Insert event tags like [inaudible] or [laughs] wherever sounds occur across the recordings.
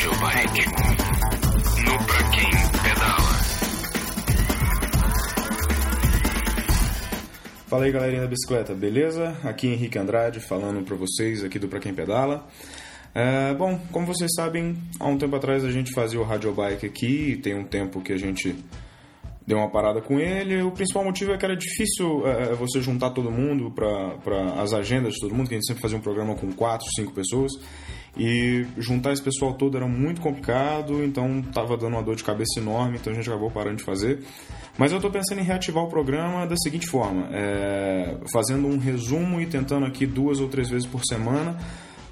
Rádio Bike. No Pra Quem Pedala. Fala aí galerinha da bicicleta, beleza? Aqui é Henrique Andrade falando para vocês aqui do Pra Quem Pedala. É, bom, como vocês sabem, há um tempo atrás a gente fazia o Radio Bike aqui, tem um tempo que a gente deu uma parada com ele. O principal motivo é que era difícil é, você juntar todo mundo para as agendas de todo mundo, que a gente sempre fazia um programa com quatro, cinco pessoas. E juntar esse pessoal todo era muito complicado, então tava dando uma dor de cabeça enorme, então a gente acabou parando de fazer. Mas eu estou pensando em reativar o programa da seguinte forma: é, fazendo um resumo e tentando aqui duas ou três vezes por semana.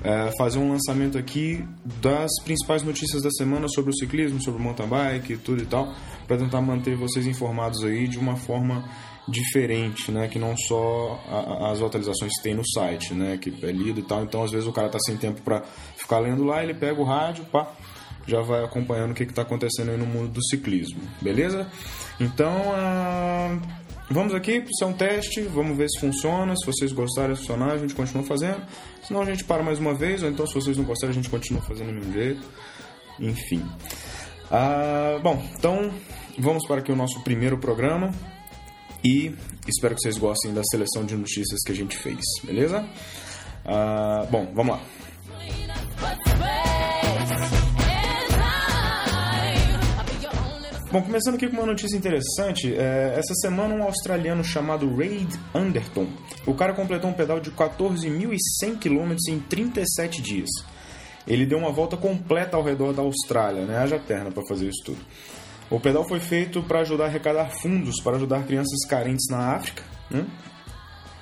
É, fazer um lançamento aqui das principais notícias da semana sobre o ciclismo, sobre o mountain bike, tudo e tal, para tentar manter vocês informados aí de uma forma diferente, né, que não só a, as atualizações que tem no site, né, que é lido e tal. Então, às vezes o cara tá sem tempo para ficar lendo lá, ele pega o rádio, pá, já vai acompanhando o que está acontecendo aí no mundo do ciclismo, beleza? Então, ah, vamos aqui, isso é um teste, vamos ver se funciona. Se vocês gostarem de funcionar, a gente continua fazendo. Senão a gente para mais uma vez, ou então se vocês não gostarem, a gente continua fazendo do mesmo jeito. Enfim. Ah, bom, então vamos para aqui o nosso primeiro programa e espero que vocês gostem da seleção de notícias que a gente fez, beleza? Ah, bom, vamos lá. Bom, começando aqui com uma notícia interessante, é, essa semana um australiano chamado Reid Anderton, o cara completou um pedal de 14.100 km em 37 dias. Ele deu uma volta completa ao redor da Austrália, né? Haja perna para fazer isso tudo. O pedal foi feito para ajudar a arrecadar fundos para ajudar crianças carentes na África, né?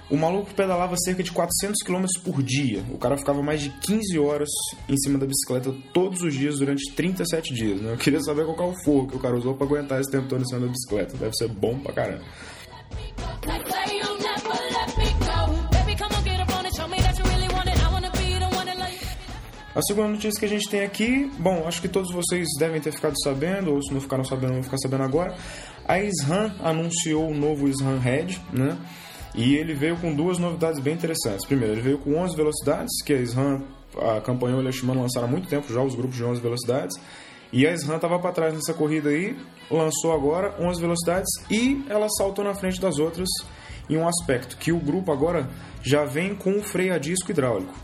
O maluco pedalava cerca de 400 km por dia. O cara ficava mais de 15 horas em cima da bicicleta todos os dias durante 37 dias. Né? Eu queria saber qual é o fogo que o cara usou para aguentar esse tempo todo em cima da bicicleta. Deve ser bom pra caramba. A segunda notícia que a gente tem aqui, bom, acho que todos vocês devem ter ficado sabendo, ou se não ficaram sabendo, vão ficar sabendo agora. A SRAM anunciou o novo SRAM Red, né? E ele veio com duas novidades bem interessantes. Primeiro, ele veio com 11 velocidades, que a SRAM, a Campanhol e a Shimano lançaram há muito tempo já os grupos de 11 velocidades. E a SRAM estava para trás nessa corrida aí, lançou agora 11 velocidades e ela saltou na frente das outras em um aspecto que o grupo agora já vem com o freio a disco hidráulico,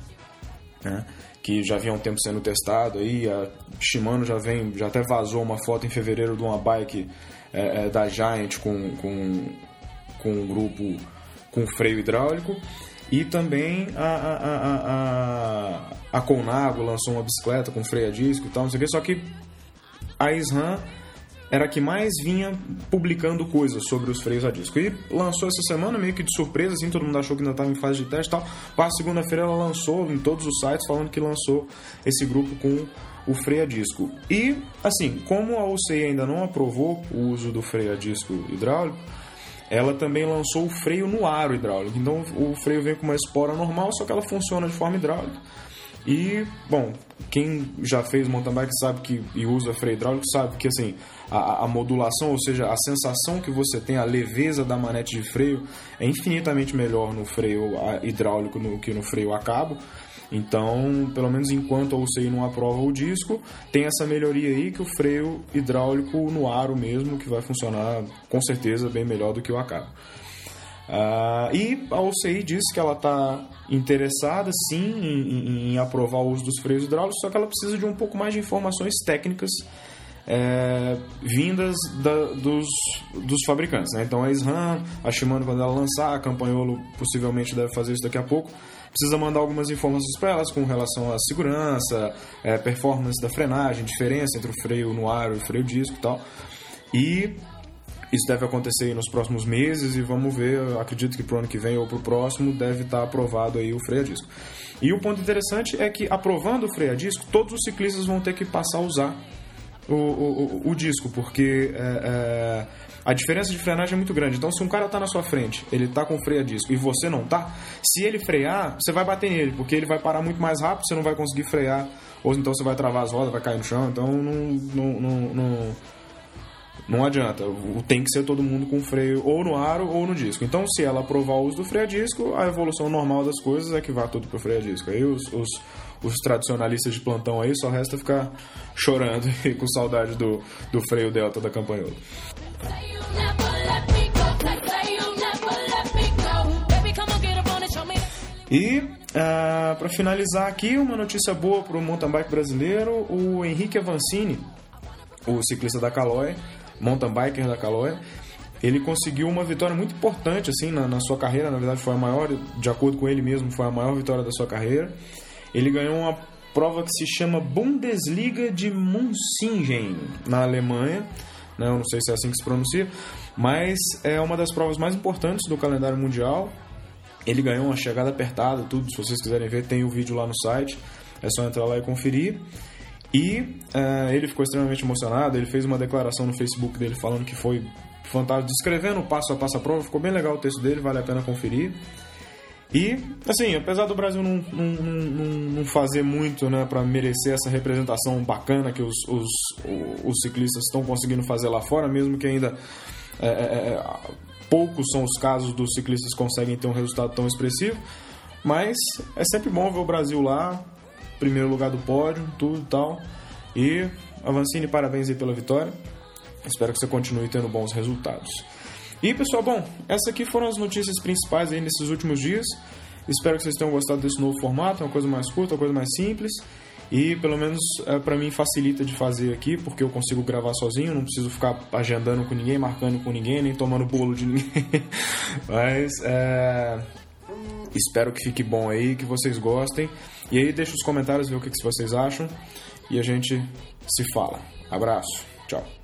né? que já havia um tempo sendo testado aí, a Shimano já vem, já até vazou uma foto em fevereiro de uma bike é, é, da Giant com, com, com um grupo com freio hidráulico. E também a, a, a, a, a Conago lançou uma bicicleta com freio a disco e tal, não sei o que. Só que a SRAM era a que mais vinha publicando coisas sobre os freios a disco. E lançou essa semana meio que de surpresa, assim, todo mundo achou que ainda estava em fase de teste e tal. Para segunda-feira ela lançou em todos os sites falando que lançou esse grupo com o freio a disco. E, assim, como a UCI ainda não aprovou o uso do freio a disco hidráulico, ela também lançou o freio no aro hidráulico. Então o freio vem com uma espora normal, só que ela funciona de forma hidráulica. E, bom, quem já fez mountain bike sabe que e usa freio hidráulico sabe que assim, a, a, modulação, ou seja, a sensação que você tem, a leveza da manete de freio é infinitamente melhor no freio hidráulico do que no freio a cabo. Então, pelo menos enquanto a UCI não aprova o disco, tem essa melhoria aí que o freio hidráulico no aro mesmo, que vai funcionar com certeza bem melhor do que o a cabo. Uh, e a UCI disse que ela está interessada sim em, em, aprovar o uso dos freios hidráulicos, só que ela precisa de um pouco mais de informações técnicas é, vindas da, dos, dos fabricantes. Né? Então a SRAM, a Shimano, quando ela lançar, a Campanholo possivelmente deve fazer isso daqui a pouco precisa mandar algumas informações para elas com relação à segurança, é, performance da frenagem, diferença entre o freio no ar e o freio disco e tal. E isso deve acontecer nos próximos meses e vamos ver, acredito que para o ano que vem ou para o próximo deve estar tá aprovado aí o freio a disco. E o ponto interessante é que aprovando o freio a disco, todos os ciclistas vão ter que passar a usar o, o, o, o disco, porque é, é, a diferença de frenagem é muito grande. Então, se um cara tá na sua frente, ele tá com freio a disco e você não tá, se ele frear, você vai bater nele, porque ele vai parar muito mais rápido, você não vai conseguir frear, ou então você vai travar as rodas, vai cair no chão. Então, não, não, não, não, não adianta. Tem que ser todo mundo com freio ou no aro ou no disco. Então, se ela aprovar o uso do freio a disco, a evolução normal das coisas é que vá tudo pro freio a disco. Aí os, os os tradicionalistas de plantão aí, só resta ficar chorando [laughs] e com saudade do, do freio delta da campanhola. E uh, ah, para finalizar aqui, uma notícia boa para o mountain bike brasileiro: o Henrique Avancini, o ciclista da Caloi, mountain biker da Caloi, ele conseguiu uma vitória muito importante assim na, na, sua carreira. Na verdade, foi a maior, de acordo com ele mesmo, foi a maior vitória da sua carreira. Ele ganhou uma prova que se chama Bundesliga de Munsingen na Alemanha. Né? Eu não sei se é assim que se pronuncia, mas é uma das provas mais importantes do calendário mundial. Ele ganhou uma chegada apertada, tudo. Se vocês quiserem ver, tem o vídeo lá no site. É só entrar lá e conferir. E uh, ele ficou extremamente emocionado. Ele fez uma declaração no Facebook dele falando que foi fantástico, descrevendo passo a passo a prova. Ficou bem legal o texto dele, vale a pena conferir. E, assim, apesar do Brasil não, não, não, não fazer muito né, para merecer essa representação bacana que os, os, os ciclistas estão conseguindo fazer lá fora, mesmo que ainda é, é, poucos são os casos dos ciclistas conseguem ter um resultado tão expressivo, mas é sempre bom ver o Brasil lá, primeiro lugar do pódio, tudo e tal. E Avancini, parabéns aí pela vitória. Espero que você continue tendo bons resultados. E pessoal, bom, essas aqui foram as notícias principais aí nesses últimos dias. Espero que vocês tenham gostado desse novo formato, uma coisa mais curta, uma coisa mais simples. E pelo menos é, para mim facilita de fazer aqui, porque eu consigo gravar sozinho, não preciso ficar agendando com ninguém, marcando com ninguém, nem tomando bolo de ninguém. [laughs] Mas é, espero que fique bom aí, que vocês gostem. E aí deixa os comentários, ver o que, que vocês acham. E a gente se fala. Abraço. Tchau.